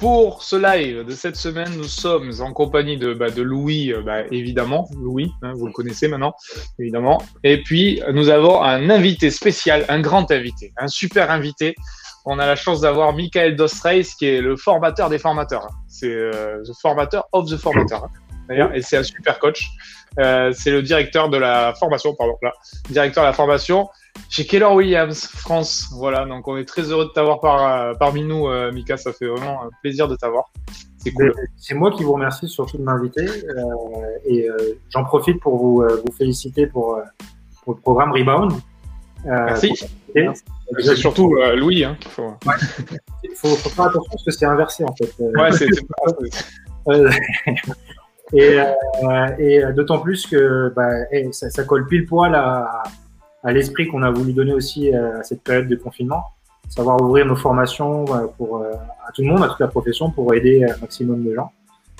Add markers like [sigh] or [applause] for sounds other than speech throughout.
Pour ce live de cette semaine, nous sommes en compagnie de, bah, Louis, euh, bah, évidemment. Louis, hein, vous le connaissez maintenant, évidemment. Et puis, nous avons un invité spécial, un grand invité, un super invité. On a la chance d'avoir Michael Dostreis, qui est le formateur des formateurs. C'est euh, the formateur of the formateur. Hein, d'ailleurs, et c'est un super coach. Euh, c'est le directeur de la formation, pardon, là, directeur de la formation chez Keller Williams France. Voilà, donc on est très heureux de t'avoir par, euh, parmi nous, euh, Mika. Ça fait vraiment un plaisir de t'avoir. C'est cool. C'est moi qui vous remercie surtout de m'inviter euh, et j'en profite pour vous, vous féliciter pour, pour, le programme Rebound. Merci. C'est surtout Louis. Hein, faut... Il faut, faire attention parce que c'est inversé en fait. Ouais, c'est [laughs] [laughs] et, et d'autant plus que bah, ça, ça, colle pile poil à, à l'esprit qu'on a voulu donner aussi euh, à cette période de confinement, savoir ouvrir nos formations euh, pour, euh, à tout le monde, à toute la profession, pour aider un maximum de gens,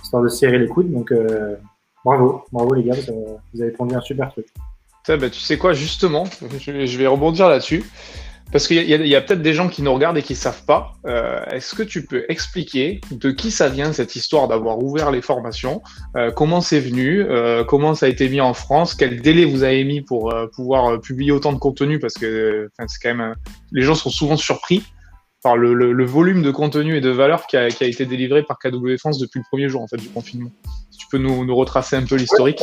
histoire de serrer les coudes. Donc, bravo, bravo les gars, vous avez pondu un super truc. bah, tu sais quoi, justement, [laughs] je vais rebondir là-dessus. Parce qu'il y a, peut-être des gens qui nous regardent et qui ne savent pas. Euh, est-ce que tu peux expliquer de qui ça vient cette histoire d'avoir ouvert les formations euh, Comment c'est venu euh, Comment ça a été mis en France Quel délai vous avez mis pour pouvoir publier autant de contenu? Parce que c'est quand même les gens sont souvent surpris par le, volume de contenu et de valeur qui a, été délivré par KW France depuis le premier jour en fait du confinement. Si tu peux nous, retracer un peu l'historique.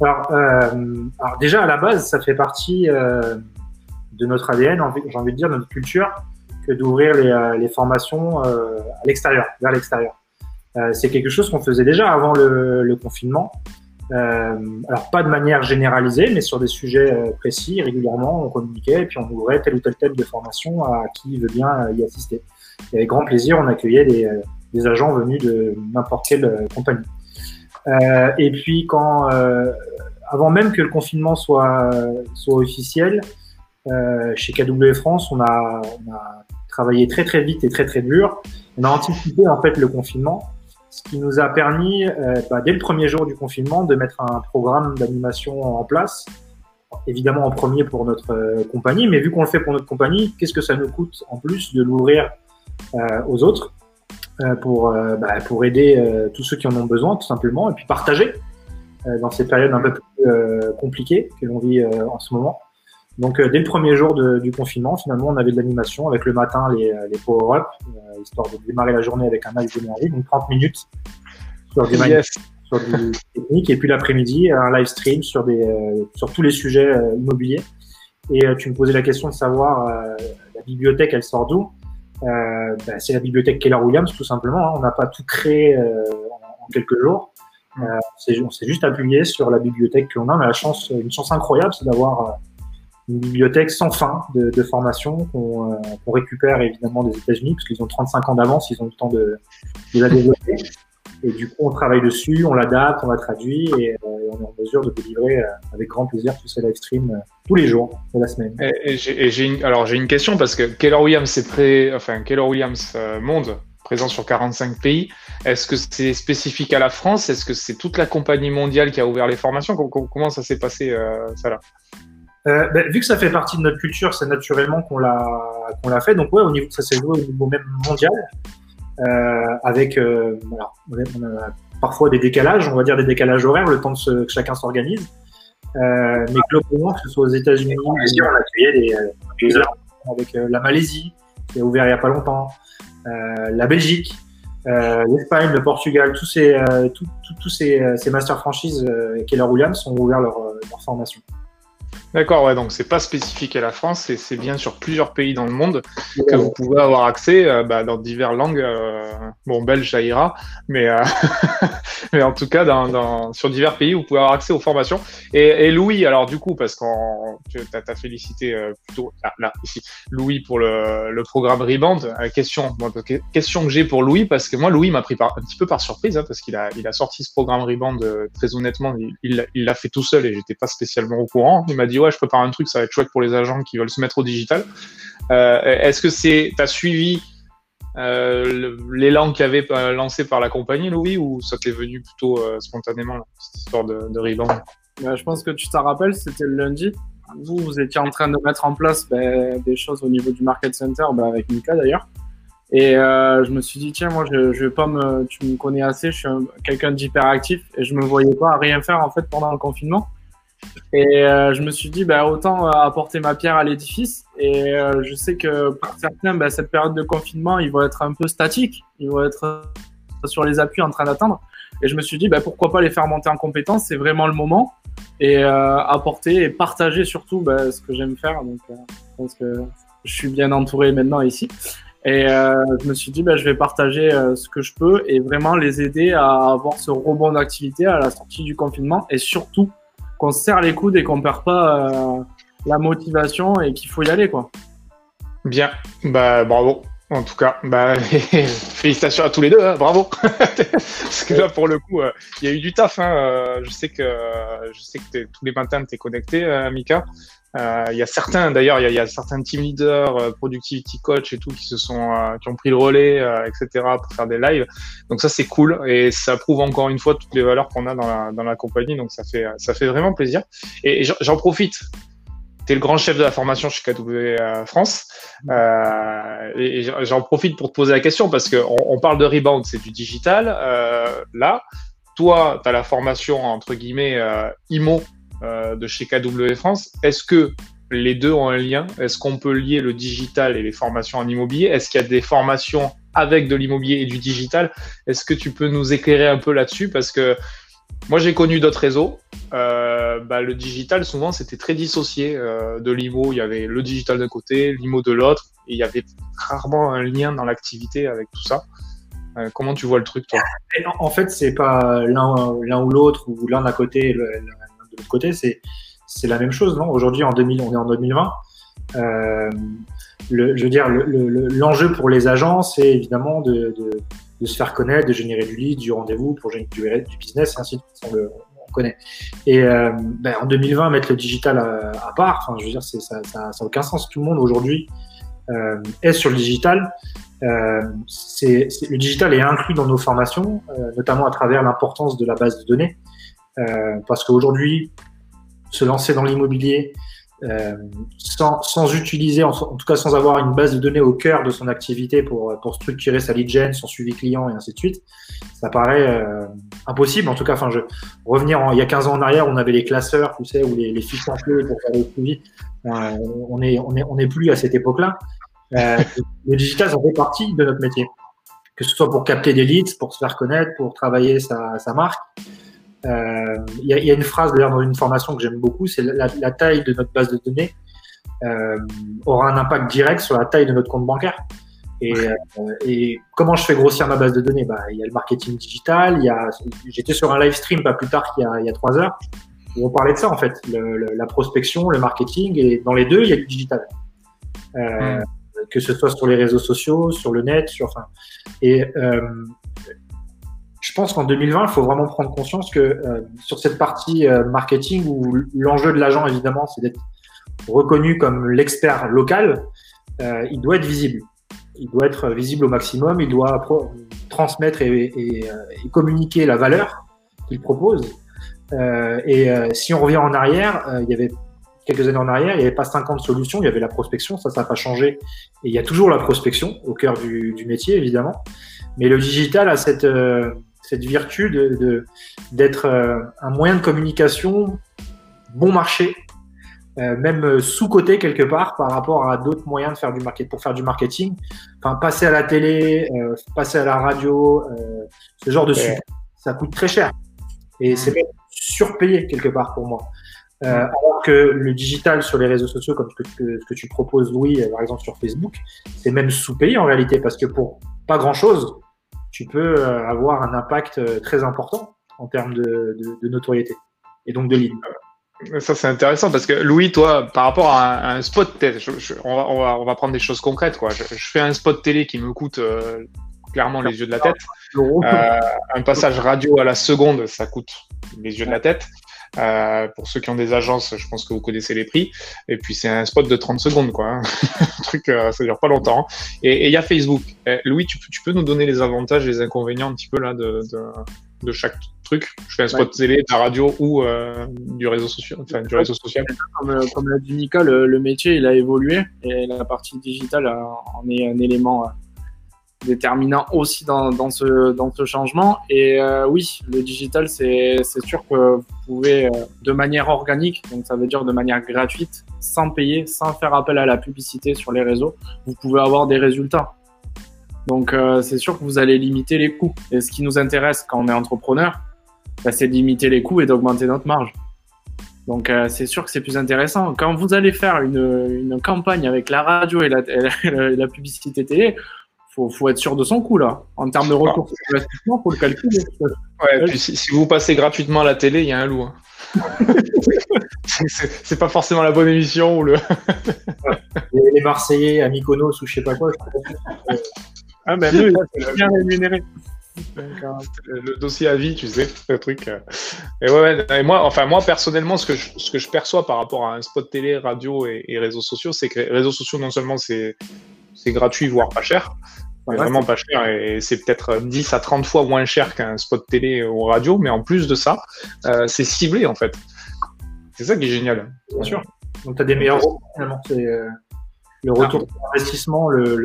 Alors, alors, déjà à la base, ça fait partie de notre ADN, j'ai envie de dire, notre culture, que d'ouvrir les, euh, formations euh, à l'extérieur, vers l'extérieur. Euh, c'est quelque chose qu'on faisait déjà avant le, confinement. alors pas de manière généralisée, mais sur des sujets précis, régulièrement, on communiquait et puis on ouvrait tel ou tel thème de formation à qui veut bien y assister. Et avec grand plaisir, on accueillait des, agents venus de n'importe quelle compagnie. et puis quand, avant même que le confinement soit, soit officiel, chez KW France, on a, on a, travaillé très très vite et très très dur. On a anticipé en fait le confinement, ce qui nous a permis, euh, bah, dès le premier jour du confinement, de mettre un programme d'animation en place. Évidemment en premier pour notre euh, compagnie, mais vu qu'on le fait pour notre compagnie, qu'est-ce que ça nous coûte en plus de l'ouvrir euh, aux autres pour, bah, pour aider tous ceux qui en ont besoin tout simplement et puis partager dans ces périodes un peu plus compliquées que l'on vit en ce moment. Donc euh, dès le premier jour de, du confinement, finalement, on avait de l'animation avec le matin les, les power-up, euh, histoire de démarrer la journée avec un max d'énergie, donc 30 minutes sur du, sur du technique, et puis l'après-midi un live stream sur des euh, sur tous les sujets immobiliers. Et tu me posais la question de savoir la bibliothèque, elle sort d'où? Ben, C'est la bibliothèque Keller Williams, tout simplement. Hein. On n'a pas tout créé en, en, quelques jours. Mm. on s'est juste appuyé sur la bibliothèque que l'on a. On a la chance, une chance incroyable, c'est d'avoir une bibliothèque sans fin de, formation qu'on euh, récupère évidemment des États-Unis parce qu'ils ont 35 ans d'avance, ils ont le temps de, la développer. Et du coup, on travaille dessus, on l'adapte, on la traduit et, euh, on est en mesure de délivrer euh, avec grand plaisir tous ces live streams tous les jours de la semaine. Et, j'ai une, alors j'ai une question parce que Keller Williams enfin Keller Williams Monde présent sur 45 pays. Est-ce que c'est spécifique à la France? Est-ce que c'est toute la compagnie mondiale qui a ouvert les formations? Comment, ça s'est passé ça là? Euh, ben, vu que ça fait partie de notre culture, c'est naturellement qu'on l'a qu'on l'a fait. Donc ouais, au niveau ça s'est joué au niveau même mondial, euh, avec euh, alors, on a parfois des décalages, on va dire des décalages horaires, le temps de que chacun s'organise. Euh, mais globalement, que ce soit aux États-Unis, on a accueilli des, des avec la Malaisie qui a ouvert il y a pas longtemps, euh, la Belgique. l'Espagne, le Portugal, tous ces, tous ces, ces master franchises Keller Williams ont ouvert leur, leur formation. D'accord, ouais, donc c'est pas spécifique à la France, c'est bien sur plusieurs pays dans le monde que vous pouvez avoir accès euh, bah, dans diverses langues. Euh, bon, belge, ça ira, mais, euh, [laughs] mais en tout cas, dans, dans, sur divers pays, vous pouvez avoir accès aux formations. Et, et Louis, alors du coup, parce qu'on tu as, félicité plutôt là, là, ici, Louis pour le, le programme Rebound. question, moi, question que j'ai pour Louis, parce que moi, Louis m'a pris par, un petit peu par surprise, hein, parce qu'il a, il a sorti ce programme Rebound très honnêtement, il l'a fait tout seul et j'étais pas spécialement au courant. Il m'a dit je prépare un truc, ça va être chouette pour les agents qui veulent se mettre au digital. Euh, est-ce que c'est, as suivi euh, l'élan qui avait euh, lancé par la compagnie, Louis, ou ça t'est venu plutôt spontanément, cette histoire de, de bah, Je pense que tu t'en rappelles, c'était le lundi. Vous, vous étiez en train de mettre en place bah, des choses au niveau du Market Center, bah, avec Mika d'ailleurs. Et je me suis dit, tiens, moi, je, vais pas me, tu me connais assez, je suis quelqu'un d'hyperactif et je me voyais pas rien faire en fait pendant le confinement. Et euh, je me suis dit, bah, autant euh, apporter ma pierre à l'édifice. Et euh, je sais que pour certains, bah, cette période de confinement, ils vont être un peu statiques, ils vont être sur les appuis en train d'attendre. Et je me suis dit, bah, pourquoi pas les faire monter en compétence C'est vraiment le moment. Et euh, apporter et partager surtout bah, ce que j'aime faire. Donc, euh, je pense que je suis bien entouré maintenant ici. Et euh, je me suis dit, bah, je vais partager euh, ce que je peux et vraiment les aider à avoir ce rebond d'activité à la sortie du confinement et surtout qu'on se serre les coudes et qu'on perd pas euh, la motivation et qu'il faut y aller, quoi. Bien, bah bravo. En tout cas, bah, [laughs] félicitations à tous les deux, hein, bravo. [laughs] Parce que là, pour le coup, euh, il y a eu du taf. Hein, euh, je sais que je sais que tous les matins, tu es connecté, Mika. Euh, Il y a certains, d'ailleurs, il y y a certains team leaders, euh, productivity coach et tout, qui se sont, euh, qui ont pris le relais, etc., pour faire des lives. Donc ça, c'est cool et ça prouve encore une fois toutes les valeurs qu'on a dans la, dans la compagnie. Donc ça fait, ça fait vraiment plaisir. Et j'en- profite. Tu es le grand chef de la formation chez KW France. Euh, et j'en- profite pour te poser la question parce qu'on on parle de rebound, c'est du digital. Euh, là, toi, tu as la formation entre guillemets euh, IMO de chez KW France. Est-ce que les deux ont un lien? Est-ce qu'on peut lier le digital et les formations en immobilier? Est-ce qu'il y a des formations avec de l'immobilier et du digital? Est-ce que tu peux nous éclairer un peu là-dessus? Parce que moi, j'ai connu d'autres réseaux. Euh, bah, le digital, souvent, c'était très dissocié euh, de l'IMO. Il y avait le digital d'un côté, l'IMO de l'autre, et il y avait rarement un lien dans l'activité avec tout ça. Euh, comment tu vois le truc, toi? En- fait, c'est pas l'un ou l'autre ou l'un d'un côté de l'autre côté, c'est la même chose, non? Aujourd'hui, en 2000, on est en 2020. Euh, je veux dire, le- le- le- l'enjeu pour les agents, c'est évidemment de, se faire connaître, de générer du lead, du rendez-vous pour générer du, business, et ainsi de suite. On, on connaît. Et euh, ben, en 2020, mettre le digital à, à part, je veux dire, ça n'a aucun sens. Tout le monde aujourd'hui euh, est sur le digital. Euh, le digital est inclus dans nos formations, euh, notamment à travers l'importance de la base de données, euh, parce qu'aujourd'hui, se lancer dans l'immobilier euh, sans, sans utiliser, en, tout cas sans avoir une base de données au cœur de son activité pour, pour structurer sa lead gen, son suivi client et ainsi de suite, ça paraît euh, impossible. En tout cas, enfin, je revenir en, il y a 15 ans en arrière, on avait les classeurs, tu sais, ou les, les fiches templées pour faire le suivi. Euh, on est, on est, on est plus à cette époque-là. Euh, [laughs] le digital, ça fait partie de notre métier. Que ce soit pour capter des leads, pour se faire connaître, pour travailler sa, sa marque. Euh, Il y, a, il y, a une phrase d'ailleurs dans une formation que j'aime beaucoup, c'est la, la, taille de notre base de données euh, aura un impact direct sur la taille de notre compte bancaire. Et, euh, et comment je fais grossir ma base de données? Bah, Il y a le marketing digital, il y a, j'étais sur un live stream pas plus tard qu'il y a, y trois heures, où on parlait de ça en fait, le, le, la prospection, le marketing, et dans les deux, il y a du digital. Euh, mmh. Que ce soit sur les réseaux sociaux, sur le net, sur, enfin, et euh, je pense qu'en 2020, il faut vraiment prendre conscience que euh, sur cette partie euh, marketing où l'enjeu de l'agent, évidemment, c'est d'être reconnu comme l'expert local, euh, il doit être visible. Il doit être visible au maximum, il doit transmettre et, et, et, communiquer la valeur qu'il propose. Euh, et si on revient en arrière, il y avait quelques années en arrière, il n'y avait pas 50 solutions, il y avait la prospection, ça, ça n'a pas changé. Et il y a toujours la prospection au cœur du, du métier, évidemment. Mais le digital a cette, euh, cette vertu d'être de, euh, un moyen de communication bon marché, euh, même sous-côté quelque part par rapport à d'autres moyens de faire du market, pour faire du marketing. Enfin, passer à la télé, euh, passer à la radio, euh, ce genre de support, ça coûte très cher. Et c'est même surpayé quelque part pour moi. Alors que le digital sur les réseaux sociaux, comme ce que, que tu proposes, Louis, par exemple sur Facebook, c'est même sous-payé en réalité, parce que pour pas grand-chose, tu peux euh, avoir un impact euh, très important en termes de, de, de notoriété et donc de lead. Ça, c'est intéressant parce que Louis, toi, par rapport à un, à un spot télé, je, je, on, va, on, va, on va prendre des choses concrètes. Quoi. Je, je fais un spot télé qui me coûte euh, clairement les yeux de la tête. Euh, un passage radio à la seconde, ça coûte les yeux de la tête. Euh, pour ceux qui ont des agences, je pense que vous connaissez les prix. Et puis c'est un spot de 30 secondes, quoi. Hein. [laughs] un truc, euh, ça dure pas longtemps. Et il y a Facebook. Eh, Louis, tu, tu, peux nous donner les avantages et les inconvénients un petit peu là de, de, de chaque truc? Je fais un spot ouais. télé, de la radio ou euh, du réseau social, enfin du réseau social. Comme, comme l'a dit Nika, le, le, métier il a évolué et la partie digitale en est un élément déterminant aussi dans, dans, ce, dans ce changement. Et euh, oui, le digital, c'est sûr que vous pouvez, euh, de manière organique, donc ça veut dire de manière gratuite, sans payer, sans faire appel à la publicité sur les réseaux, vous pouvez avoir des résultats. Donc euh, c'est sûr que vous allez limiter les coûts. Et ce qui nous intéresse quand on est entrepreneur, bah, c'est de limiter les coûts et d'augmenter notre marge. Donc euh, c'est sûr que c'est plus intéressant. Quand vous allez faire une, une campagne avec la radio et la, [laughs] et la publicité télé, faut, faut être sûr de son coup là. En termes de retour sur investissement, faut le calculer. Ouais, puis si, si, vous passez gratuitement à la télé, il y a un loup. Hein. [laughs] c'est pas forcément la bonne émission ou le. les Marseillais à Mykonos ou je sais pas quoi. ah ben [laughs] eux, c'est bien rémunéré. Le dossier à vie, tu sais, le truc. Euh. Et ouais, et moi, enfin moi personnellement, ce que je, ce que je perçois par rapport à un spot télé, radio et, et réseaux sociaux, c'est que les réseaux sociaux non seulement c'est c'est gratuit, voire pas cher. Vraiment pas cher et c'est peut-être 10 à 30 fois moins cher qu'un spot télé ou radio, mais en plus de ça, euh, c'est ciblé en fait. C'est ça qui est génial. Bien sûr. Donc tu as des meilleurs finalement. C'est euh, le retour ah. d'investissement, le,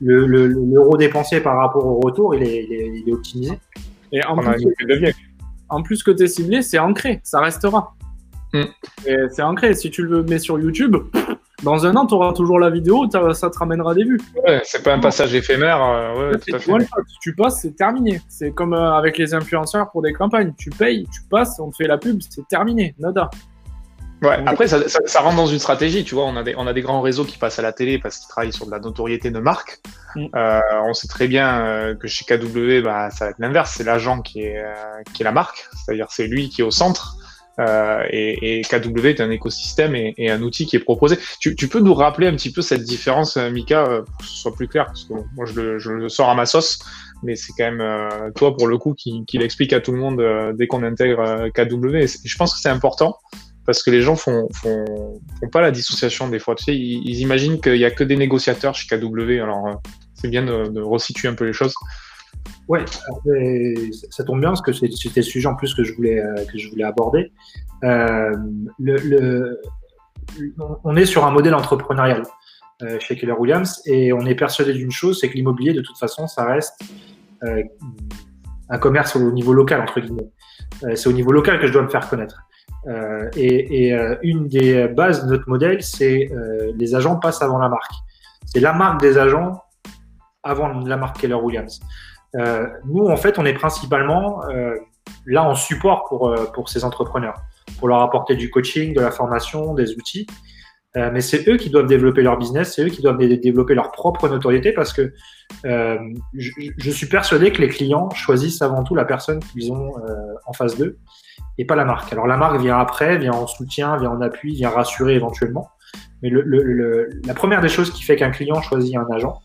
l'euro dépensé par rapport au retour, il est, il est, optimisé. Et en plus, en plus, que tu es ciblé, c'est ancré, ça restera. Mm. C'est ancré. Si tu le mets sur YouTube, dans un an, tu auras toujours la vidéo, ça te ramènera des vues. Ouais, c'est pas un passage éphémère. Euh, ouais, Tu passes, c'est terminé. C'est comme euh, avec les influenceurs pour des campagnes. Tu payes, tu passes, on te fait la pub, c'est terminé. Nada. Ouais, après, ça, ça, rentre dans une stratégie, tu vois. On a, des, on a des grands réseaux qui passent à la télé parce qu'ils travaillent sur de la notoriété de marque. Mm. Euh, on sait très bien que chez KW, bah, ça va être l'inverse. C'est l'agent qui est, qui est la marque. C'est-à-dire, c'est lui qui est au centre. Euh, et, et, KW est un écosystème et, et, un outil qui est proposé. Tu, tu, peux nous rappeler un petit peu cette différence, euh, Mika, euh, pour que ce soit plus clair, parce que moi je le, je le sors à ma sauce, mais c'est quand même euh, toi pour le coup qui, qui l'explique à tout le monde dès qu'on intègre KW. Et je pense que c'est important parce que les gens font, font, font pas la dissociation des fois. Tu sais, ils, ils imaginent qu'il y a que des négociateurs chez KW. Alors c'est bien de, de resituer un peu les choses. Ouais, ça tombe bien parce que c'était le sujet en plus que je voulais, euh, que je voulais aborder. Euh, on est sur un modèle entrepreneurial euh, chez Keller Williams et on est persuadé d'une chose, c'est que l'immobilier, de toute façon, ça reste un commerce au niveau local, entre guillemets. C'est au niveau local que je dois me faire connaître. et, et une des bases de notre modèle, c'est les agents passent avant la marque. C'est la marque des agents avant la marque Keller Williams. Euh, nous, en fait, on est principalement euh, là en support pour, euh, pour ces entrepreneurs, pour leur apporter du coaching, de la formation, des outils. Euh, mais c'est eux qui doivent développer leur business, c'est eux qui doivent développer leur propre notoriété parce que euh, je, je, suis persuadé que les clients choisissent avant tout la personne qu'ils ont euh, en face d'eux et pas la marque. Alors la marque vient après, vient en soutien, vient en appui, vient rassurer éventuellement. Mais le, le, le, la première des choses qui fait qu'un client choisit un agent,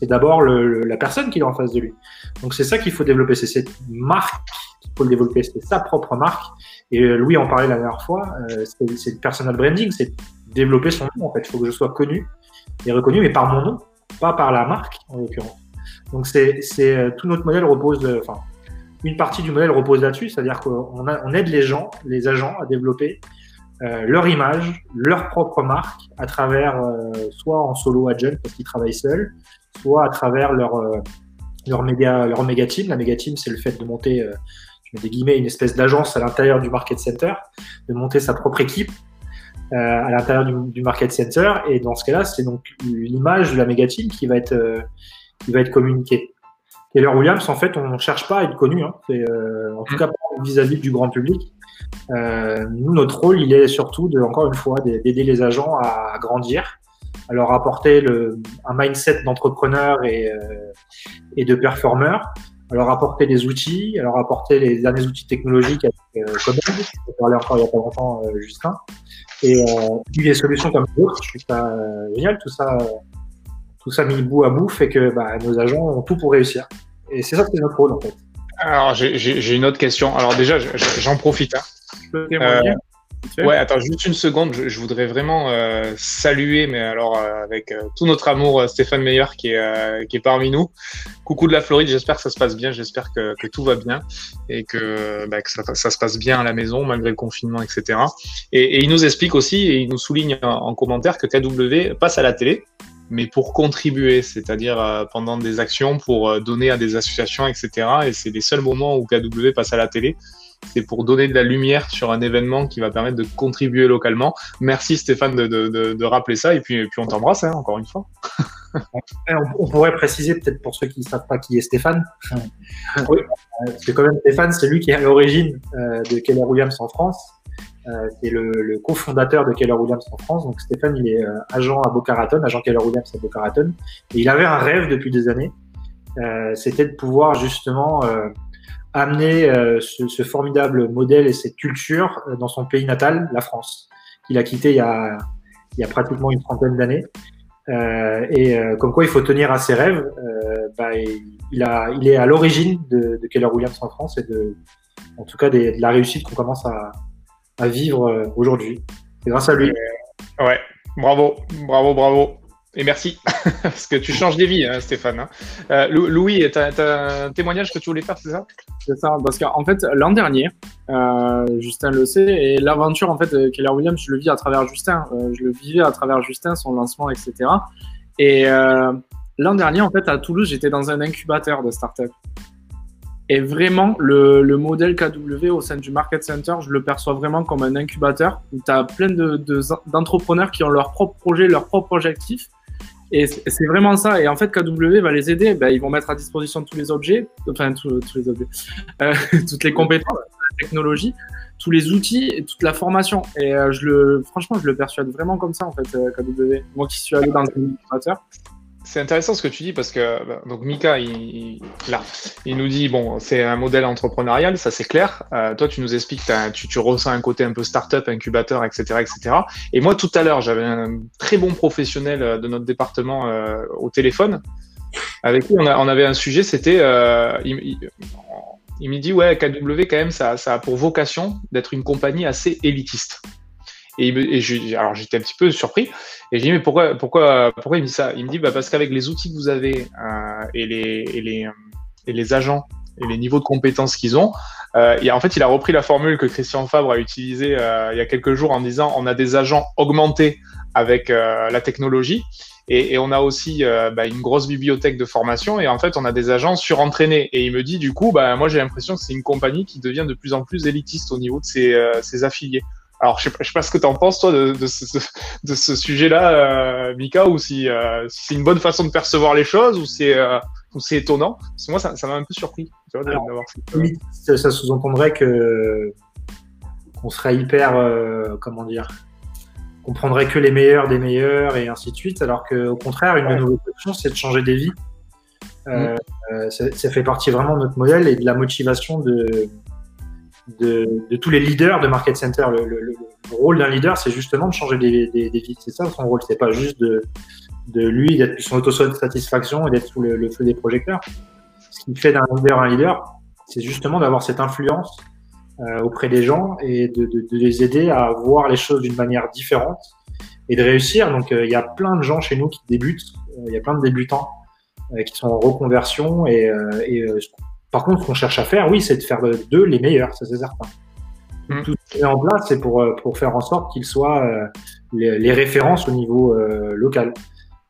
c'est d'abord la personne qui est en face de lui. Donc c'est ça qu'il faut développer, c'est cette marque qu'il faut développer, c'est sa propre marque. Et euh, Louis en parlait la dernière fois, euh, c'est le personal branding, c'est développer son nom en fait. Il faut que je sois connu et reconnu, mais par mon nom, pas par la marque en l'occurrence. Donc c'est euh, tout notre modèle repose, enfin une partie du modèle repose là-dessus, c'est-à-dire qu'on on aide les gens, les agents à développer euh, leur image, leur propre marque à travers euh, soit en solo agent parce qu'ils travaillent seuls, soit à travers leur euh, leur média leur méga team. La méga team, c'est le fait de monter, euh, je mets des guillemets, une espèce d'agence à l'intérieur du market center, de monter sa propre équipe euh, à l'intérieur du, du, market center. Et dans ce cas-là, c'est donc l'image de la méga team qui va être qui va être communiquée. Keller Williams, en fait, on ne cherche pas à être connu, hein. en tout mm. cas vis-à-vis -vis du grand public. Euh, nous, notre rôle, il est surtout, de, encore une fois, d'aider les agents à grandir, à leur apporter le, un mindset d'entrepreneur et, euh, et de performeur, à leur apporter des outils, à leur apporter les derniers outils technologiques avec euh, Command, je parlais encore il y a pas longtemps, euh, Justin, et euh, des solutions comme d'autres, je trouve ça euh, génial, tout ça, tout ça mis bout à bout fait que bah, nos agents ont tout pour réussir. Et c'est ça qui est notre rôle en fait. Alors j'ai une autre question. Alors déjà, j'en profite. Hein. Je peux témoigner euh, Ouais, attends, juste une seconde. Je, je voudrais vraiment euh, saluer, mais alors euh, avec tout notre amour, Stéphane Meyer qui est, qui est parmi nous. Coucou de la Floride, j'espère que ça se passe bien, j'espère que, que, tout va bien et que, bah, que ça, ça, se passe bien à la maison malgré le confinement, etc. Et, et il nous explique aussi et il nous souligne en, en commentaire que KW passe à la télé mais pour contribuer, c'est-à-dire pendant des actions pour donner à des associations, etc. Et c'est les seuls moments où KW passe à la télé c'est pour donner de la lumière sur un événement qui va permettre de contribuer localement. Merci Stéphane de, de, de, rappeler ça et puis, puis on t'embrasse hein, encore une fois. on, pourrait préciser peut-être pour ceux qui ne savent pas qui est Stéphane. Oui. Parce que quand même Stéphane, c'est lui qui est à l'origine euh, de Keller Williams en France. Euh, c'est le, le cofondateur de Keller Williams en France. Donc Stéphane, il est euh, agent à Boca Raton, agent Keller Williams à Boca Raton. Et il avait un rêve depuis des années. C'était de pouvoir justement amener euh, ce, ce, formidable modèle et cette culture euh, dans son pays natal, la France, qu'il a quitté il y a, il y a pratiquement une trentaine d'années. Euh, et euh, comme quoi il faut tenir à ses rêves, bah, il, a, il est à l'origine de, de, Keller Williams en France et de, en tout cas de la réussite qu'on commence à, à vivre aujourd'hui. C'est grâce à lui. Ouais, bravo, bravo, bravo. Et merci, [laughs] parce que tu changes des vies, hein, Stéphane. Hein. Euh, Louis, tu as, un témoignage que tu voulais faire, c'est ça? C'est ça, parce qu'en fait, l'an dernier, euh, Justin le sait, et l'aventure, en fait, Keller Williams, je le vis à travers Justin. Euh, je le vivais à travers Justin, son lancement, etc. Et euh, l'an dernier, en fait, à Toulouse, j'étais dans un incubateur de start-up. Et vraiment, le, le, modèle KW au sein du Market Center, je le perçois vraiment comme un incubateur tu as plein d'entrepreneurs de, qui ont leur propre projet, leur propre objectif et c'est vraiment ça. Et en fait, KW va les aider. Ben, ils vont mettre à disposition tous les objets, enfin tous, les objets, euh, [laughs] toutes les compétences, la technologie, tous les outils et toute la formation. Et euh, je le, franchement, je le persuade vraiment comme ça en fait, euh, KW. Moi qui suis allé dans le administrateur c'est intéressant ce que tu dis parce que bah, donc Mika, il, là, il nous dit bon, c'est un modèle entrepreneurial, ça c'est clair. Euh, toi, tu nous expliques, tu, ressens un côté un peu start-up, incubateur, etc., etc. Et moi, tout à l'heure, j'avais un très bon professionnel euh, de notre département euh, au téléphone avec qui on, avait un sujet, c'était, il, me dit ouais, KW quand même, ça a pour vocation d'être une compagnie assez élitiste. Et, alors j'étais un petit peu surpris. Et je dis mais pourquoi, pourquoi, pourquoi il me dit ça? Il me dit bah parce qu'avec les outils que vous avez euh, et, les, et, les, agents et les niveaux de compétences qu'ils ont, euh, en fait il a repris la formule que Christian Fabre a utilisée euh, il y a quelques jours en disant on a des agents augmentés avec euh, la technologie. Et, on a aussi euh, bah, une grosse bibliothèque de formation et en fait on a des agents surentraînés. Et il me dit du coup, bah, moi j'ai l'impression que c'est une compagnie qui devient de plus en plus élitiste au niveau de euh, ses affiliés. Alors, je sais, sais pas ce que tu en penses, toi, de, de ce, de ce sujet-là, euh, Mika, ou si, euh, si c'est une bonne façon de percevoir les choses, ou c'est euh, c'est étonnant. Parce que moi, ça, m'a un peu surpris. Tu vois, Alors, ça, ça sous-entendrait que qu'on serait hyper, comment dire, qu'on prendrait que les meilleurs des meilleurs et ainsi de suite, alors qu'au contraire, une ouais. de nos options, c'est de changer des vies. Mmh. ça, ça, fait partie vraiment de notre modèle et de la motivation de, de, tous les leaders de Market Center. Le, le, le rôle d'un leader, c'est justement de changer des, vies. C'est ça son rôle. C'est pas juste de, lui, d'être son auto-satisfaction et d'être sous le, feu des projecteurs. Ce qui fait d'un leader un leader, c'est justement d'avoir cette influence euh, auprès des gens et de, les aider à voir les choses d'une manière différente et de réussir. Donc, euh, il y a plein de gens chez nous qui débutent. Euh, il y a plein de débutants qui sont en reconversion et par contre, ce qu'on cherche à faire, oui, c'est de faire d'eux les meilleurs, ça c'est certain. Mmh. Tout ce qui est en place, c'est pour, euh, pour faire en sorte qu'ils soient euh, les, les, références au niveau euh, local.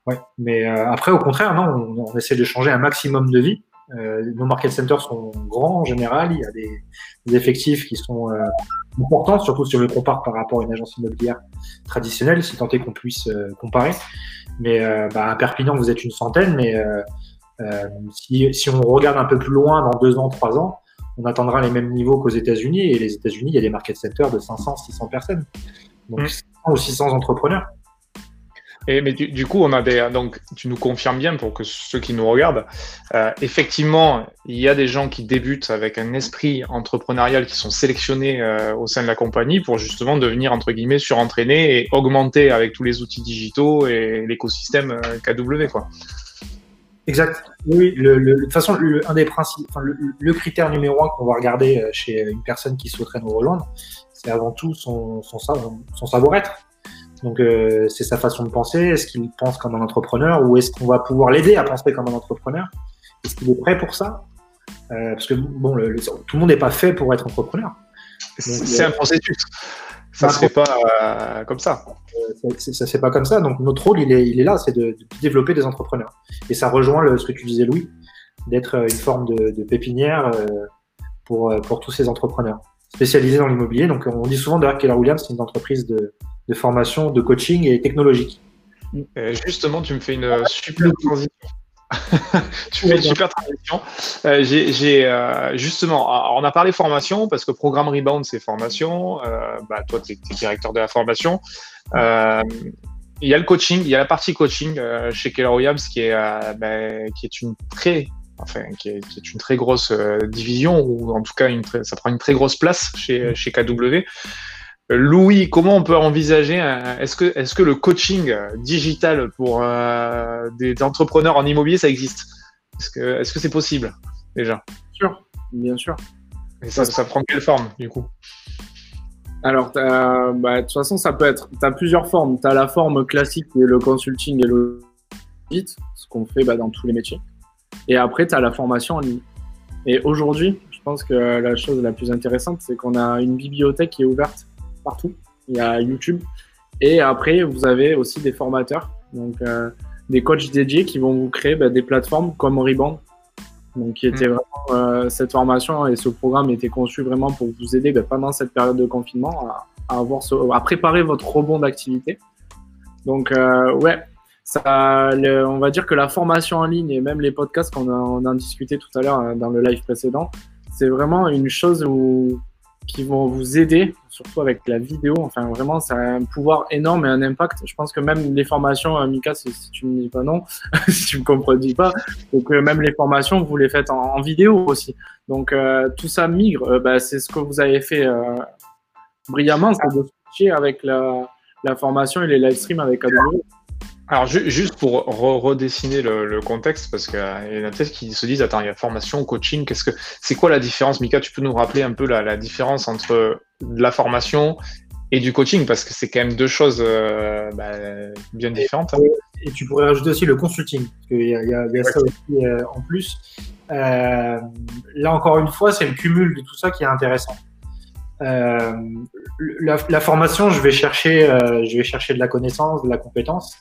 Ouais. Mais euh, après, au contraire, non, on, on, essaie de changer un maximum de vie. Euh, nos market centers sont grands en général, il y a des, des effectifs qui sont importants, surtout si on le compare par rapport à une agence immobilière traditionnelle, si tant est qu'on puisse comparer. Mais bah, à Perpignan, vous êtes une centaine, mais euh, si, si, on regarde un peu plus loin, dans deux ans, trois ans, on attendra les mêmes niveaux qu'aux États-Unis. Et les États-Unis, il y a des market centers de 500, 600 personnes. Donc, mmh. 500 ou 600 entrepreneurs. Et, mais du, du, coup, on a des, donc, tu nous confirmes bien pour que ceux qui nous regardent, euh, effectivement, il y a des gens qui débutent avec un esprit entrepreneurial qui sont sélectionnés euh, au sein de la compagnie pour justement devenir, entre guillemets, surentraînés et augmenter avec tous les outils digitaux et l'écosystème euh, KW, quoi. Exact. Oui, le, le, de toute façon, le, un des principes, enfin, le, critère numéro un qu'on va regarder euh, chez une personne qui souhaiterait nous rejoindre, c'est avant tout son, son, son savoir-être. Donc, euh, c'est sa façon de penser. Est-ce qu'il pense comme un entrepreneur ou est-ce qu'on va pouvoir l'aider à penser comme un entrepreneur? Est-ce qu'il est prêt pour ça? Euh, Parce que bon, tout le monde n'est pas fait pour être entrepreneur. C'est un processus. Ça ne se fait pas comme ça. ça ne se fait pas comme ça. Donc notre rôle, il est, il est là, c'est de, développer des entrepreneurs. Et ça rejoint le, ce que tu disais, Louis, d'être une forme de, pépinière pour, pour tous ces entrepreneurs spécialisés dans l'immobilier. Donc on dit souvent d'ailleurs Keller Williams, c'est une entreprise de, de formation, de coaching et technologique. justement, tu me fais une super transition. [laughs] tu fais une super transition. Euh, j'ai euh, justement, on a parlé formation parce que programme Rebound c'est formation. Euh, bah, toi, tu es, directeur de la formation. il y a le coaching, il y a la partie coaching chez Keller Williams qui est, bah, qui est une très Enfin, qui est, qui est, une très grosse division, ou en tout cas, une ça prend une très grosse place chez, chez KW. Louis, comment on peut envisager Est-ce que, est que le coaching digital pour euh, des entrepreneurs en immobilier, ça existe? Est-ce que c'est -ce c'est possible déjà? Bien sûr, bien sûr. Et ça, ça prend quelle forme du coup? Alors, bah, de toute façon, ça peut être. Tu as plusieurs formes. Tu as la forme classique qui est le consulting et le ce qu'on fait bah, dans tous les métiers. Et après, tu as la formation en ligne. Et aujourd'hui, je pense que la chose la plus intéressante, c'est qu'on a une bibliothèque qui est ouverte partout. Il y a YouTube. Et après, vous avez aussi des formateurs, donc euh, des coachs dédiés qui vont vous créer bah, des plateformes comme Rebound. Donc, qui était mm. vraiment euh, cette formation et ce programme était conçu vraiment pour vous aider bah, pendant cette période de confinement à, avoir à préparer votre rebond d'activité. Donc, euh, ouais, ça, on va dire que la formation en ligne et même les podcasts qu'on a, on a discuté tout à l'heure dans le live précédent, c'est vraiment une chose où qui vont vous aider, surtout avec la vidéo. Enfin, vraiment, ça a un pouvoir énorme et un impact. Je pense que même les formations, euh, Mika, si, tu me dis pas non, [laughs] si tu me comprends pas, donc euh, même les formations, vous les faites en, vidéo aussi. Donc euh, tout ça migre. Bah, c'est ce que vous avez fait brillamment, c'est de switcher avec la, la, formation et les live streams avec AWS. Alors, juste pour redessiner le, contexte, parce qu'il y en a peut-être qui se disent Attends, il y a formation, coaching, qu'est-ce que c'est quoi la différence? Mika, tu peux nous rappeler un peu la, différence entre la formation et du coaching? Parce que c'est quand même deux choses euh, bah, bien différentes. Hein. Et, tu pourrais rajouter aussi le consulting, parce qu'il y a, ça aussi euh, en plus. Euh, là, encore une fois, c'est le cumul de tout ça qui est intéressant. La, la, formation, je vais chercher, je vais chercher de la connaissance, de la compétence.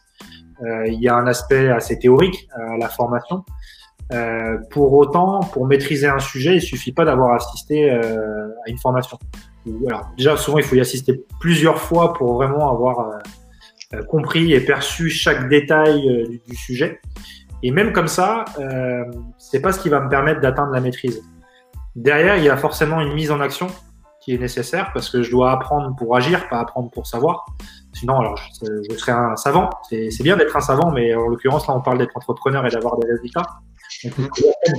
Euh, il y a un aspect assez théorique à la formation. Euh, pour autant, pour maîtriser un sujet, il suffit pas d'avoir assisté euh, à une formation. Alors, déjà, souvent, il faut y assister plusieurs fois pour vraiment avoir compris et perçu chaque détail du, du, sujet. Et même comme ça, euh, c'est pas ce qui va me permettre d'atteindre la maîtrise. Derrière, il y a forcément une mise en action est nécessaire parce que je dois apprendre pour agir, pas apprendre pour savoir. Sinon, alors, je, serais un savant. C'est bien d'être un savant, mais en l'occurrence, là, on parle d'être entrepreneur et d'avoir des résultats.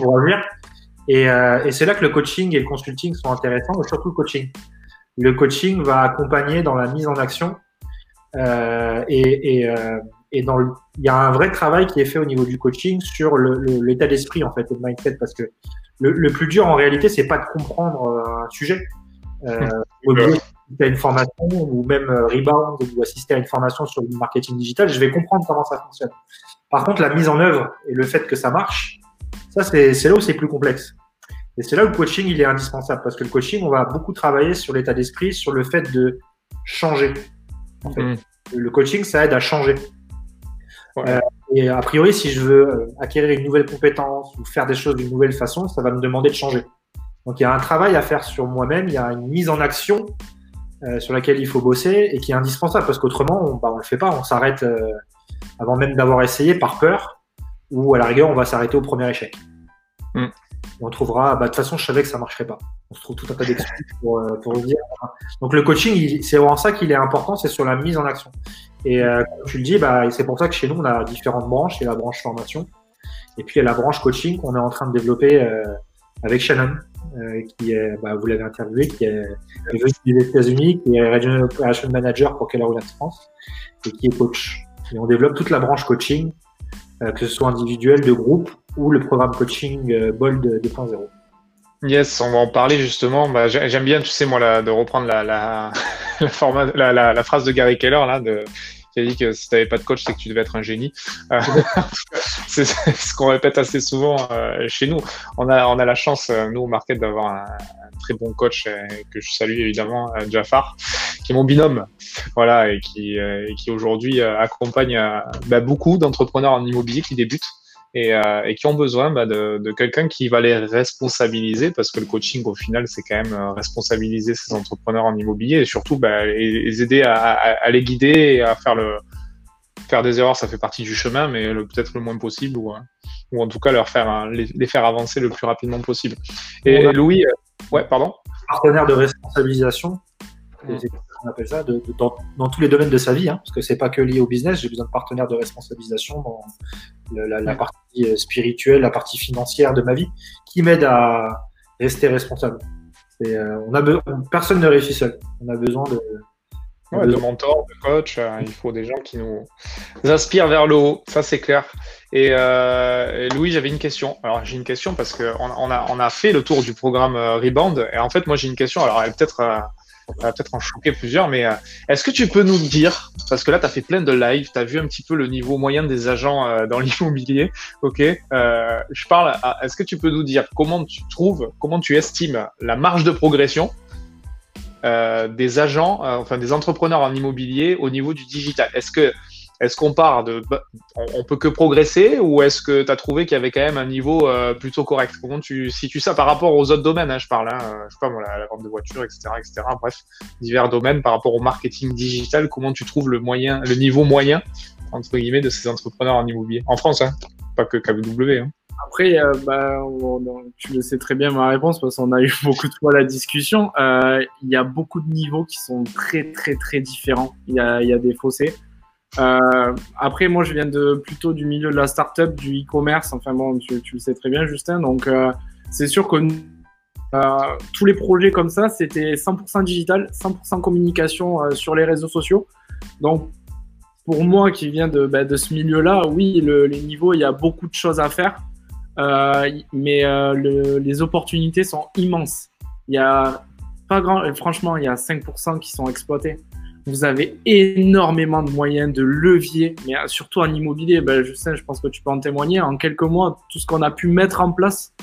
Pour agir. Et, euh, et c'est là que le coaching et le consulting sont intéressants, et surtout le coaching. Le coaching va accompagner dans la mise en action euh, et, euh, et dans le, il y a un vrai travail qui est fait au niveau du coaching sur l'état d'esprit en fait et le mindset parce que le, plus dur en réalité c'est pas de comprendre un sujet, euh, à une formation ou même euh, rebound ou assister à une formation sur le marketing digital, je vais comprendre comment ça fonctionne. Par contre, la mise en œuvre et le fait que ça marche, ça c'est là où c'est plus complexe. Et c'est là où le coaching il est indispensable parce que le coaching, on va beaucoup travailler sur l'état d'esprit, sur le fait de changer. En fait. Mm. Le coaching, ça aide à changer. Euh, et a priori, si je veux euh, acquérir une nouvelle compétence ou faire des choses d'une nouvelle façon, ça va me demander de changer. Donc il y a un travail à faire sur moi-même, il y a une mise en action euh, sur laquelle il faut bosser et qui est indispensable parce qu'autrement on, bah, on le fait pas, on s'arrête euh, avant même d'avoir essayé par peur ou à la rigueur on va s'arrêter au premier échec. Mm. On trouvera, bah, de toute façon je savais que ça marcherait pas. On se trouve tout un tas d'excuses pour, euh, pour le dire. Donc le coaching, c'est vraiment ça qu'il est important, c'est sur la mise en action. Et comme tu le dis, bah, c'est pour ça que chez nous on a différentes branches, il y a la branche formation et puis il y a la branche coaching qu'on est en train de développer avec Shannon. Euh, qui bah, vous l'avez interviewé, qui est, venu des États-Unis, qui est Regional Operation Manager pour Keller Williams France et qui est coach. Et on développe toute la branche coaching, euh, que ce soit individuel, de groupe ou le programme coaching euh, Bold 2.0. Yes, on va en parler justement. Bah, J'aime bien, tu sais, moi, de reprendre [laughs] la, la, phrase de Gary Keller, là, de, qui a dit que si tu n'avais pas de coach, c'est que tu devais être un génie. Euh, [laughs] c'est ce qu'on répète assez souvent euh, chez nous. On a, on a la chance, euh, nous, au market, d'avoir un, très bon coach que je salue évidemment, Jafar, qui est mon binôme, voilà, et qui, qui aujourd'hui accompagne bah, beaucoup d'entrepreneurs en immobilier qui débutent et, euh, et qui ont besoin bah, de, de quelqu'un qui va les responsabiliser parce que le coaching au final c'est quand même euh, responsabiliser ces entrepreneurs en immobilier et surtout bah, les aider à, à, à, les guider et à faire le faire des erreurs ça fait partie du chemin mais peut-être le moins possible ou, euh, ou en tout cas leur faire les, les, faire avancer le plus rapidement possible. Et, Louis ouais pardon? Partenaire de responsabilisation. Mmh on appelle ça, de, dans, dans, tous les domaines de sa vie, hein, parce que c'est pas que lié au business. J'ai besoin de partenaires de responsabilisation dans la, la, partie euh, spirituelle, la partie financière de ma vie, qui m'aide à rester responsable. Et, euh, on a personne ne réussit seul. On a besoin de, Ouais, de mentors, de coach, euh, il faut des gens qui nous inspirent vers le haut, ça c'est clair. Et, euh, Louis, j'avais une question. Alors j'ai une question parce qu'on on a, on a fait le tour du programme Rebound et en fait moi j'ai une question. Alors elle peut-être peut-être en choquer plusieurs, mais euh, est-ce que tu peux nous dire, parce que là, tu as fait plein de lives, tu as vu un petit peu le niveau moyen des agents euh, dans l'immobilier, [laughs] ok euh, Je parle, est-ce que tu peux nous dire comment tu trouves, comment tu estimes la marge de progression des agents, enfin des entrepreneurs en immobilier au niveau du digital? Est-ce que est-ce qu'on part de. Bah, on, peut que progresser ou est-ce que tu as trouvé qu'il y avait quand même un niveau euh, plutôt correct? Comment tu situes ça par rapport aux autres domaines hein, Je parle, hein, je sais pas la, vente de voitures, etc., etc. Bref, divers domaines par rapport au marketing digital. Comment tu trouves le moyen, le niveau moyen entre guillemets de ces entrepreneurs en immobilier? En France, hein, pas que KW. Hein. Après, euh, bah, tu le sais très bien ma réponse parce qu'on a eu [laughs] beaucoup de fois la discussion. Euh, il y a beaucoup de niveaux qui sont très très très différents. Il y a, y a des fossés. Euh, après, moi, je viens de plutôt du milieu de la startup, du e-commerce. Enfin bon, tu, le sais très bien, Justin. Donc, euh, c'est sûr que euh, tous les projets comme ça, c'était 100% digital, 100% communication sur les réseaux sociaux. Donc, pour moi qui viens de, bah, de ce milieu-là, oui, le, les niveaux, il y a beaucoup de choses à faire, mais le, les opportunités sont immenses. Il y a pas grand, franchement, il y a 5% qui sont exploités. Vous avez énormément de moyens, de leviers, mais euh, surtout en immobilier, ben, je sais, je pense que tu peux en témoigner. En quelques mois, tout ce qu'on a pu mettre en place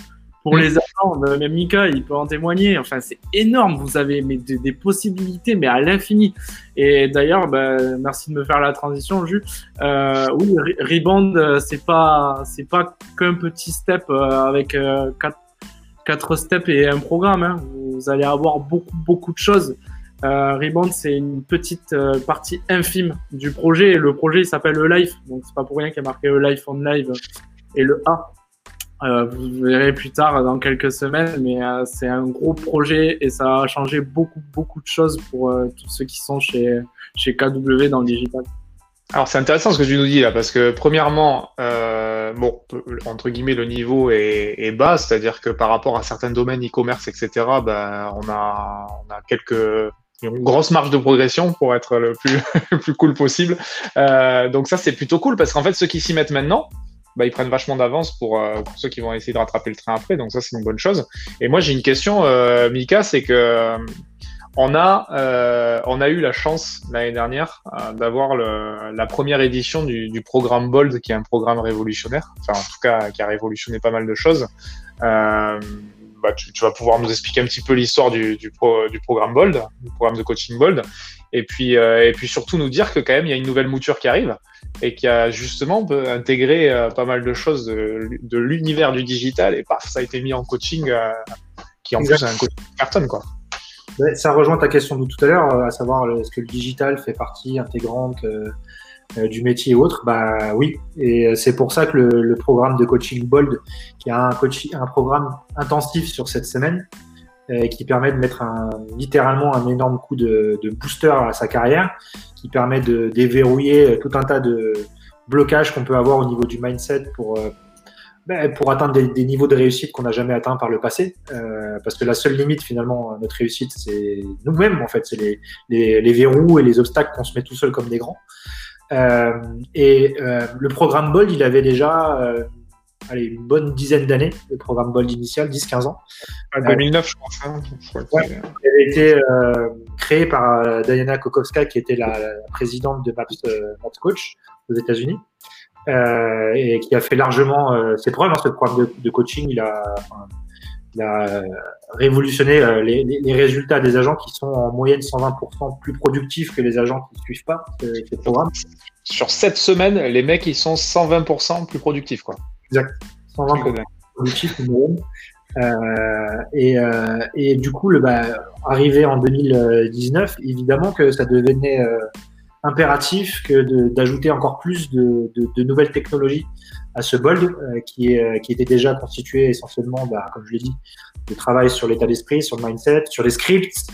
pour mm. les agents, ben, même Mika, il peut en témoigner. Enfin, c'est énorme. Vous avez mais, des, possibilités, mais à l'infini. Et d'ailleurs, ben, merci de me faire la transition, Jules. Euh, oui, Rebound, euh, c'est pas, c'est pas qu'un petit step euh, avec quatre, quatre steps et un programme. Hein. Vous allez avoir beaucoup, beaucoup de choses. Euh, Rebound, c'est une petite euh, partie infime du projet. Et le projet, s'appelle le Life. Donc, c'est pas pour rien qu'il y a marqué le Life on Live et le A. Euh, vous verrez plus tard dans quelques semaines, mais euh, c'est un gros projet et ça a changé beaucoup, beaucoup de choses pour euh, tous ceux qui sont chez, chez KW dans le digital. Alors c'est intéressant ce que tu nous dis là, parce que premièrement, bon, entre guillemets, le niveau est, est bas, c'est-à-dire que par rapport à certains domaines e-commerce, etc., ben, on a, on a quelques une grosse marge de progression pour être le plus, [laughs] le plus cool possible. Euh, donc ça, c'est plutôt cool parce qu'en fait, ceux qui s'y mettent maintenant, bah, ils prennent vachement d'avance pour, euh, pour, ceux qui vont essayer de rattraper le train après. Donc ça, c'est une bonne chose. Et moi, j'ai une question, euh, Mika, c'est que euh, on a, euh, on a eu la chance l'année dernière d'avoir la première édition du, du, programme Bold, qui est un programme révolutionnaire, enfin en tout cas qui a révolutionné pas mal de choses. Bah, tu, vas pouvoir nous expliquer un petit peu l'histoire du, du, pro, du, programme Bold, du programme de coaching Bold, et puis, euh, et puis surtout nous dire que quand même il y a une nouvelle mouture qui arrive et qui a justement intégré euh, pas mal de choses de, l'univers du digital et paf, ça a été mis en coaching euh, qui en plus est un coaching carton. Ça rejoint ta question de tout à l'heure, à savoir est-ce que le digital fait partie intégrante du métier et autres, bah oui. Et euh, c'est pour ça que le, le, programme de coaching Bold, qui a un, un programme intensif sur cette semaine, euh, qui permet de mettre un, littéralement un énorme coup de, de, booster à sa carrière, qui permet de déverrouiller tout un tas de blocages qu'on peut avoir au niveau du mindset pour ben, pour atteindre des, des, niveaux de réussite qu'on n'a jamais atteints par le passé. Euh, parce que la seule limite, finalement, à notre réussite, c'est nous-mêmes, en fait. C'est les, les, les, verrous et les obstacles qu'on se met tout seul comme des grands. Euh, et euh, le programme Bold, il avait déjà euh, allez, une bonne dizaine d'années, le programme Bold initial, 10-15 ans. En 2009, je pense. Hein, ouais, il avait été euh, créé par Diana Kokowska, qui était la, la présidente de Maps, euh, Maps Coach aux États-Unis, euh, et qui a fait largement ses preuves. Hein, ce programme de, de, coaching, il a, enfin, il a révolutionné les, les, résultats des agents qui sont en moyenne 120% plus productifs que les agents qui ne suivent pas ce, programme. Sur cette semaine, les mecs, ils sont 120% plus productifs. Quoi. Exact. 120% plus productifs euh, et, euh, et, du coup, le, bah, arrivé en 2019, évidemment que ça devenait euh, impératif que d'ajouter encore plus de, nouvelles technologies à ce bold euh, qui, est, qui était déjà constitué essentiellement, bah, comme je l'ai dit, de travail sur l'état d'esprit, sur le mindset, sur les scripts,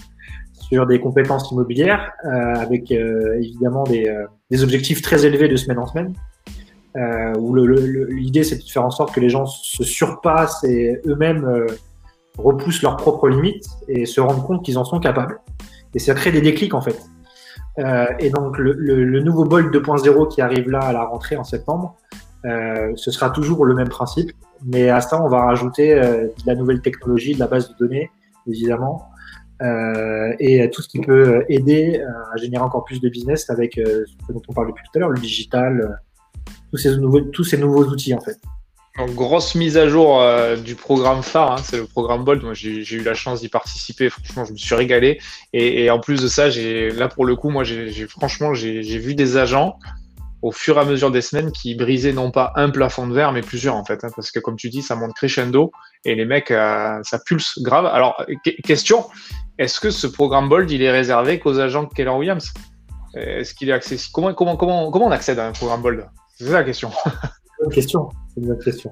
sur des compétences immobilières, euh, avec évidemment des, des, objectifs très élevés de semaine en semaine. Euh, où l'idée c'est de faire en sorte que les gens se surpassent et eux-mêmes euh, repoussent leurs propres limites et se rendent compte qu'ils en sont capables. Et ça crée des déclics en fait. Euh, et donc le, le, nouveau Bolt 2.0 qui arrive là à la rentrée en septembre, euh, ce sera toujours le même principe, mais à ça on va rajouter euh, de la nouvelle technologie, de la base de données évidemment, et tout ce qui peut aider à générer encore plus de business avec ce dont on parle depuis tout à l'heure, le digital tous ces nouveaux, tous ces nouveaux outils en fait. Donc, grosse mise à jour euh, du programme phare, hein, c'est le programme Bolt. Moi, j'ai eu la chance d'y participer. Franchement, je me suis régalé. Et, et en plus de ça, là pour le coup, moi, j'ai franchement, j'ai vu des agents au fur et à mesure des semaines qui brisaient non pas un plafond de verre, mais plusieurs en fait, hein, parce que comme tu dis, ça monte crescendo et les mecs, euh, ça pulse grave. Alors, question, est-ce que ce programme Bolt, il est réservé qu'aux agents Keller Williams? Est-ce qu'il est accessible comment, comment, comment, comment on accède à un programme Bolt c'est la question. [laughs] Bonne question. C'est une bonne question.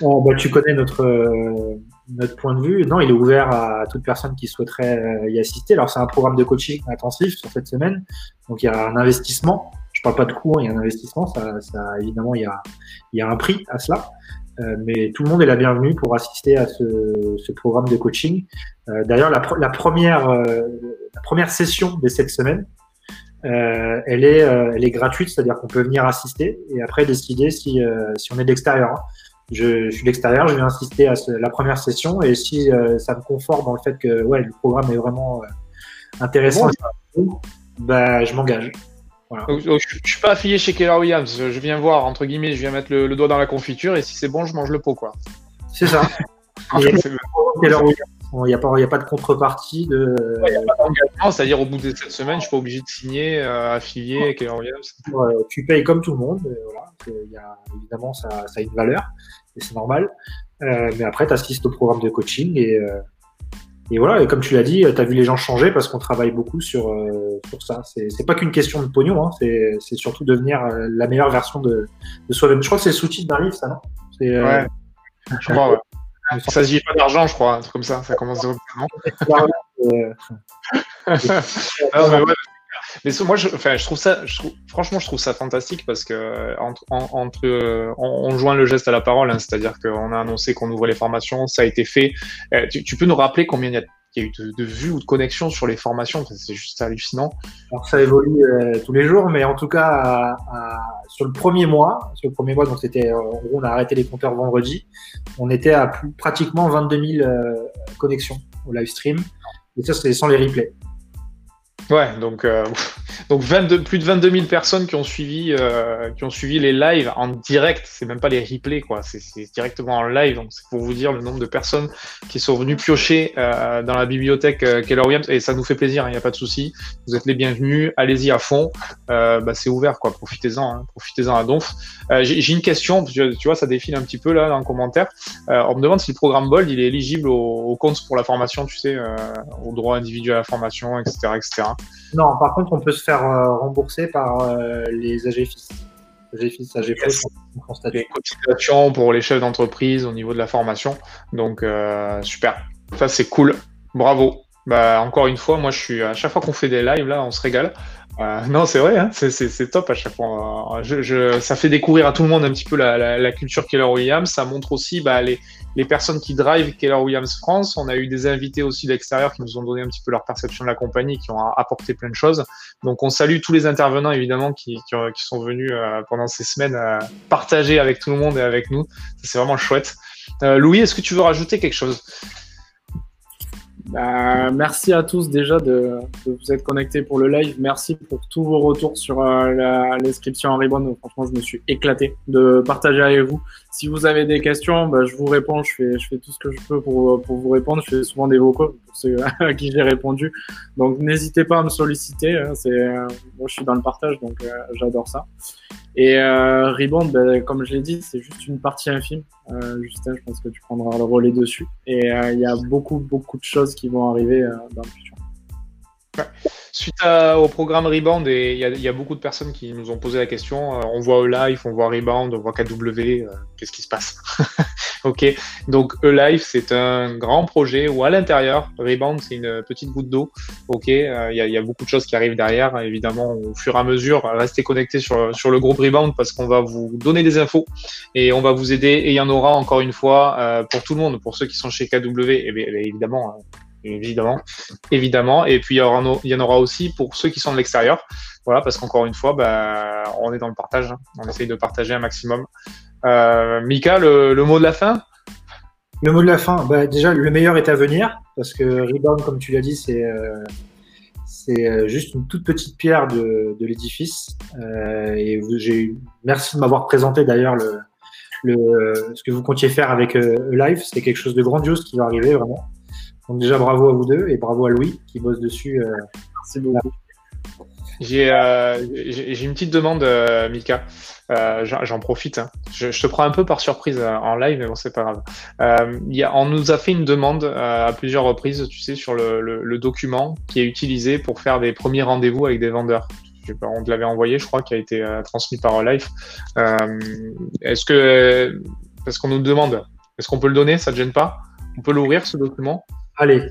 bah, tu connais notre, euh, notre point de vue. Non, il est ouvert à toute personne qui souhaiterait euh, y assister. Alors, c'est un programme de coaching intensif sur cette semaine. Donc, il y a un investissement. Je parle pas de cours, il y a un investissement. Ça, ça évidemment, il y, a, il y a un prix à cela. Euh, mais tout le monde est la bienvenue pour assister à ce, ce programme de coaching. D'ailleurs, la, la, première, la première session de cette semaine, euh, elle, est, euh, elle est gratuite, c'est-à-dire qu'on peut venir assister et après décider si, euh, si on est d'extérieur. Hein. Je, je, suis d'extérieur, je viens assister à la première session et si ça me conforte dans le fait que ouais, le programme est vraiment intéressant, bah, je m'engage. Voilà. je, ne suis pas affilié chez Keller Williams, je viens voir, entre guillemets, je viens mettre le, doigt dans la confiture et si c'est bon, je mange le pot. quoi. C'est ça. [laughs] Keller Williams il n'y a, a, pas de contrepartie. De... c'est-à-dire au bout de cette semaine, je suis pas obligé de signer, euh, affilié avec tu payes comme tout le monde. Voilà. Y a, évidemment, ça, ça, a une valeur et c'est normal. Euh, mais après, tu assistes au programme de coaching et, euh, et voilà. Et comme tu l'as dit, tu as vu les gens changer parce qu'on travaille beaucoup sur, euh, sur ça. C'est pas qu'une question de pognon, hein, c'est surtout devenir la meilleure version de, de soi-même. Je crois que c'est le sous-titre d'un livre, ça, non? Ouais, [laughs] je crois, ouais. Ça s'agit pas d'argent, je crois, un truc comme ça. Ça commence directement. [laughs] mais, moi, je, enfin, je trouve ça, je trouve, franchement, je trouve ça fantastique parce que entre, entre euh, on, joint le geste à la parole, hein, c'est-à-dire qu'on a annoncé qu'on ouvrait les formations, ça a été fait. Euh, tu, tu, peux nous rappeler combien il y a il y a eu de, vues ou de connexions sur les formations. C'est juste hallucinant. Alors ça évolue euh, tous les jours, mais en tout cas, sur le premier mois, sur le premier mois, donc c'était, euh, on a arrêté les compteurs vendredi, on était à plus, pratiquement 22 000 euh, connexions au live stream. Et ça, c'est sans les replays. Ouais, donc, euh, [laughs] donc 22, plus de 22 000 personnes qui ont suivi, euh, qui ont suivi les lives en direct. C'est même pas les replays, quoi. C'est directement en live. Donc, c'est pour vous dire le nombre de personnes qui sont venues piocher euh, dans la bibliothèque euh, Keller Williams. Et ça nous fait plaisir, il hein, n'y a pas de souci. Vous êtes les bienvenus. Allez-y à fond. Euh, bah, c'est ouvert, quoi. Profitez-en. Hein. Profitez-en à donf. Euh, J'ai une question. Tu vois, ça défile un petit peu là dans le commentaire. on me demande si le programme Bold il est éligible au, au compte pour la formation, tu sais, au droit individuel à la formation, etc., etc. Non, par contre, on peut se faire euh, rembourser par euh, les AGFIS. AGFIS, AGFIS, Les cotisations pour les chefs d'entreprise au niveau de la formation. Donc, euh, super. Ça, c'est cool. Bravo. Bah, encore une fois, moi, je suis à chaque fois qu'on fait des lives, là, on se régale. Euh, non, c'est vrai, hein, c'est top à chaque fois. Je, je, ça fait découvrir à tout le monde un petit peu la, la, la culture Keller Williams. Ça montre aussi bah, les, les, personnes qui drive Keller Williams France. On a eu des invités aussi d'extérieur qui nous ont donné un petit peu leur perception de la compagnie, qui ont apporté plein de choses. Donc on salue tous les intervenants évidemment qui, qui, qui sont venus euh, pendant ces semaines euh, partager avec tout le monde et avec nous. C'est vraiment chouette. Euh, Louis, est-ce que tu veux rajouter quelque chose? Bah, merci à tous déjà de, vous être connectés pour le live. Merci pour tous vos retours sur euh, l'inscription en Ribbon. Franchement, je me suis éclaté de partager avec vous si vous avez des questions, bah, je vous réponds. Je fais, tout ce que je peux pour, pour vous répondre. Je fais souvent des vocaux pour ceux [laughs] à qui j'ai répondu. Donc, n'hésitez pas à me solliciter. Hein. Euh, moi, je suis dans le partage, donc euh, j'adore ça. Et euh, Rebound, bah, comme je l'ai dit, c'est juste une partie infime. Euh, Justin, je pense que tu prendras le relais dessus. Et euh, il y a beaucoup, beaucoup de choses qui vont arriver dans le futur. Suite au programme Rebound, il y, a beaucoup de personnes qui nous ont posé la question. Euh, on voit E-Live, on voit Rebound, on voit KW, euh, qu'est-ce qui se passe [laughs] Ok, donc E-Live, c'est un grand projet où à l'intérieur, Rebound, c'est une petite goutte d'eau. Ok, euh, il y, a beaucoup de choses qui arrivent derrière. Évidemment, au fur et à mesure, restez connectés sur, sur le groupe Rebound parce qu'on va vous donner des infos et on va vous aider. Et il y en aura encore une fois pour tout le monde, pour ceux qui sont chez KW, et évidemment évidemment, évidemment. Et puis il y, en aura aussi pour ceux qui sont de l'extérieur. Voilà, parce qu'encore une fois, bah, on est dans le partage. Hein. On essaye de partager un maximum. Euh, Mika, le, mot de la fin? Le mot de la fin, bah, déjà, le meilleur est à venir, parce que Rebound, comme tu l'as dit, c'est euh, euh, juste une toute petite pierre de, l'édifice. et j'ai merci de m'avoir présenté d'ailleurs le, le, ce que vous comptiez faire avec Live. C'est quelque chose de grandiose qui va arriver vraiment. Donc déjà bravo à vous deux et bravo à Louis qui bosse dessus. Euh, Merci beaucoup. Euh, j'ai une petite demande, euh, Mika. J'en profite. Hein. Je, te prends un peu par surprise en live, mais bon, c'est pas grave. Y a, on nous a fait une demande à plusieurs reprises, tu sais, sur le, le, document qui est utilisé pour faire des premiers rendez-vous avec des vendeurs. On te l'avait envoyé, je crois, qui a été transmis par Live. est-ce que, parce qu'on nous demande, est-ce qu'on peut le donner? Ça te gêne pas? On peut l'ouvrir ce document? Allez.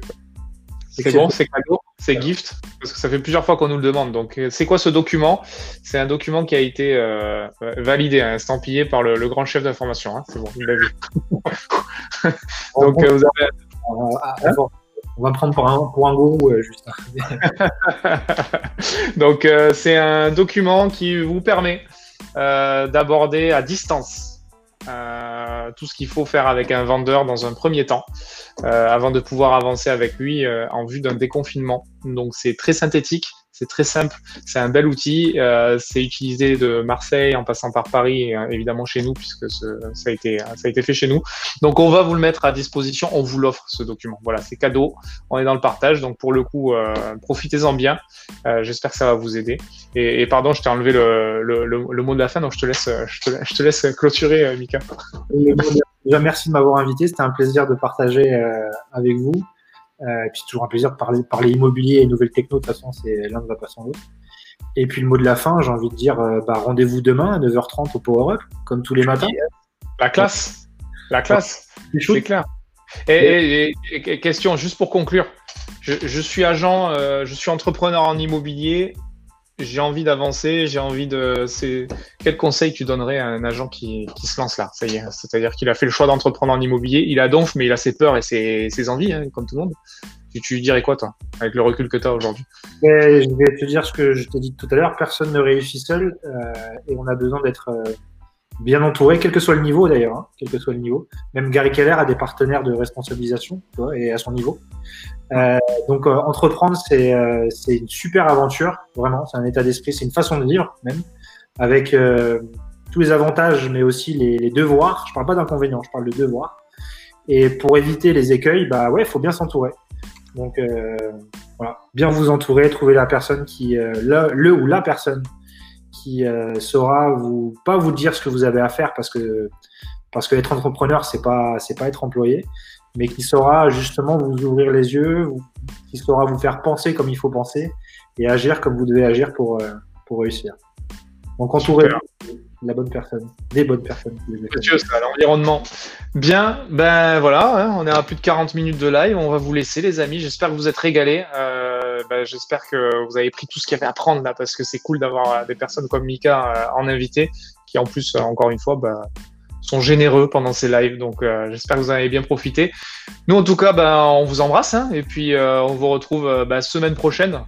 C'est bon, c'est cadeau, c'est gift, parce que ça fait plusieurs fois qu'on nous le demande. Donc, euh, c'est quoi ce document? C'est un document qui a été euh, validé, hein, estampillé par le, grand chef d'information. Hein. C'est bon, il l'a vu. [laughs] Donc, euh, vous avez... on va prendre pour un, pour un gourou, juste. [laughs] Donc, c'est un document qui vous permet d'aborder à distance tout ce qu'il faut faire avec un vendeur dans un premier temps. Euh, avant de pouvoir avancer avec lui euh, en vue d'un déconfinement. Donc c'est très synthétique, c'est très simple, c'est un bel outil. Euh, c'est utilisé de Marseille en passant par Paris et évidemment chez nous puisque ça, a été, ça a été fait chez nous. Donc on va vous le mettre à disposition, on vous l'offre ce document. Voilà, c'est cadeau, on est dans le partage. Donc pour le coup, profitez-en bien. J'espère que ça va vous aider. Et, pardon, je t'ai enlevé le, le, mot de la fin, donc je te laisse, je te, laisse clôturer, Mika. Merci de m'avoir invité. C'était un plaisir de partager euh, avec vous. Euh, et puis, toujours un plaisir de parler, parler immobilier et nouvelles techno. De toute façon, c'est l'un ne va pas sans l'autre. Et puis, le mot de la fin, j'ai envie de dire euh, bah, rendez-vous demain à 9h30 au Power Up, comme tous les matins. La classe. La classe. C'est clair. Et, question, juste pour conclure, je, je suis agent, je suis entrepreneur en immobilier j'ai envie d'avancer, j'ai envie de. Quel conseil tu donnerais à un agent qui, qui se lance là? Ça y est, c'est-à-dire qu'il a fait le choix d'entreprendre en immobilier, il a donf, mais il a ses peurs et ses, ses envies, hein, comme tout le monde. Tu, tu dirais quoi toi, avec le recul que tu as aujourd'hui Je vais te dire ce que je t'ai dit tout à l'heure. Personne ne réussit seul euh, et on a besoin d'être euh, bien entouré, quel que soit le niveau d'ailleurs, hein, quel que soit le niveau. Même Gary Keller a des partenaires de responsabilisation, tu et à son niveau. Euh, donc euh, entreprendre, c'est euh, c'est une super aventure, vraiment. C'est un état d'esprit, c'est une façon de vivre même, avec tous les avantages, mais aussi les, devoirs. Je parle pas d'inconvénients, je parle de devoirs. Et pour éviter les écueils, bah ouais, faut bien s'entourer. Donc voilà, bien vous entourer, trouver la personne qui, le, ou la personne qui saura pas vous dire ce que vous avez à faire parce que parce être entrepreneur c'est pas c'est pas être employé, mais qui saura justement vous ouvrir les yeux, qui saura vous faire penser comme il faut penser et agir comme vous devez agir pour euh, pour réussir. Donc entourez la bonne personne, des bonnes personnes. Monsieur, l'environnement. Bien, ben voilà, hein, on est à plus de 40 minutes de live. On va vous laisser, les amis. J'espère que vous êtes régalés. Euh, ben, J'espère que vous avez pris tout ce qu'il y avait à prendre là, parce que c'est cool d'avoir euh, des personnes comme Mika euh, en invité, qui en plus, encore une fois, ben, sont généreux pendant ces lives. Donc, j'espère que vous en avez bien profité. Nous, en tout cas, ben, on vous embrasse, hein, et puis on vous retrouve ben, semaine prochaine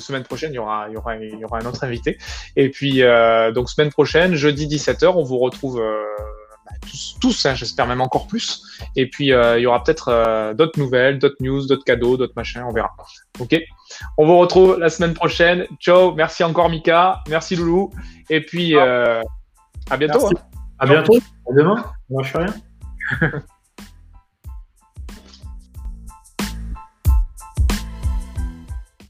semaine prochaine, il y aura, il y aura, il y aura un autre invité. Et puis, euh, donc, semaine prochaine, jeudi 17h, on vous retrouve euh, bah, tous, tous hein, j'espère même encore plus. Et puis, euh, il y aura peut-être d'autres nouvelles, d'autres news, d'autres cadeaux, d'autres machins, on verra. Ok? On vous retrouve la semaine prochaine. Ciao, merci encore Mika, merci Loulou. Et puis, à bientôt. Hein. À bientôt, à demain. Je fais rien. [laughs]